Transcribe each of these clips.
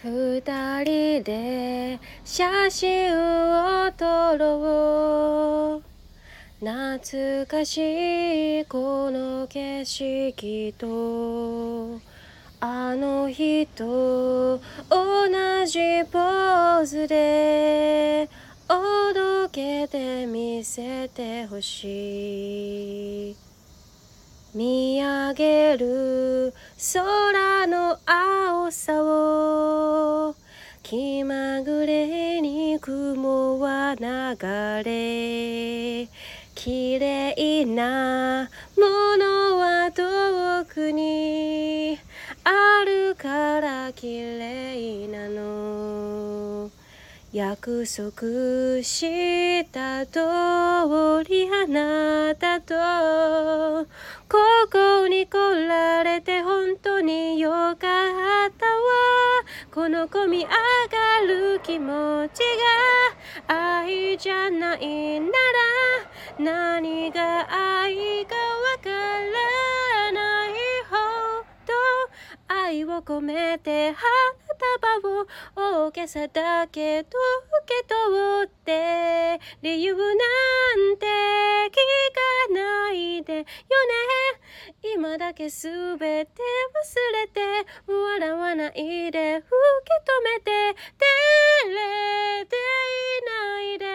二人で写真を撮ろう。懐かしいこの景色とあの日と同じポーズでおどけて見せてほしい。見上げる空の青さを気まぐれに雲は流れ綺麗なものは遠くにあるから綺麗なの。約束した通りあなたとここに来られて本当によかったわこの込み上がる気持ちが愛じゃないなら何が愛かわからないほど愛を込めて花束を大げさだけど受け取って理由なんて聞かないでよ今だけすべて忘れて笑わないで受け止めて照れていないで。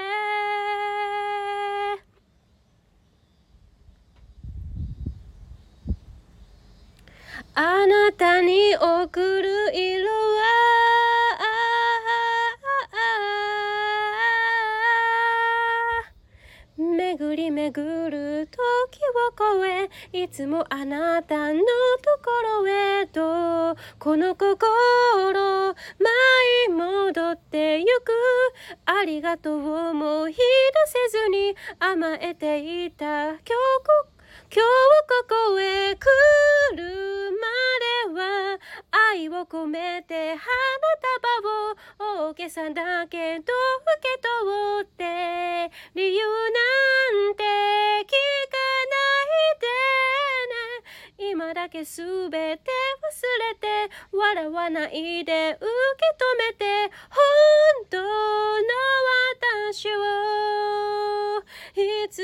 あなたに送る色は巡り巡る時を越えいつもあなたのところへとこの心舞い戻ってゆく。ありがとう思い出せずに甘えていた今日こ今日ここへ来るまでは愛を込めて花束を。大げさだけど受け取って。理由今だけ全て忘れて笑わないで受け止めて本当の私をいつ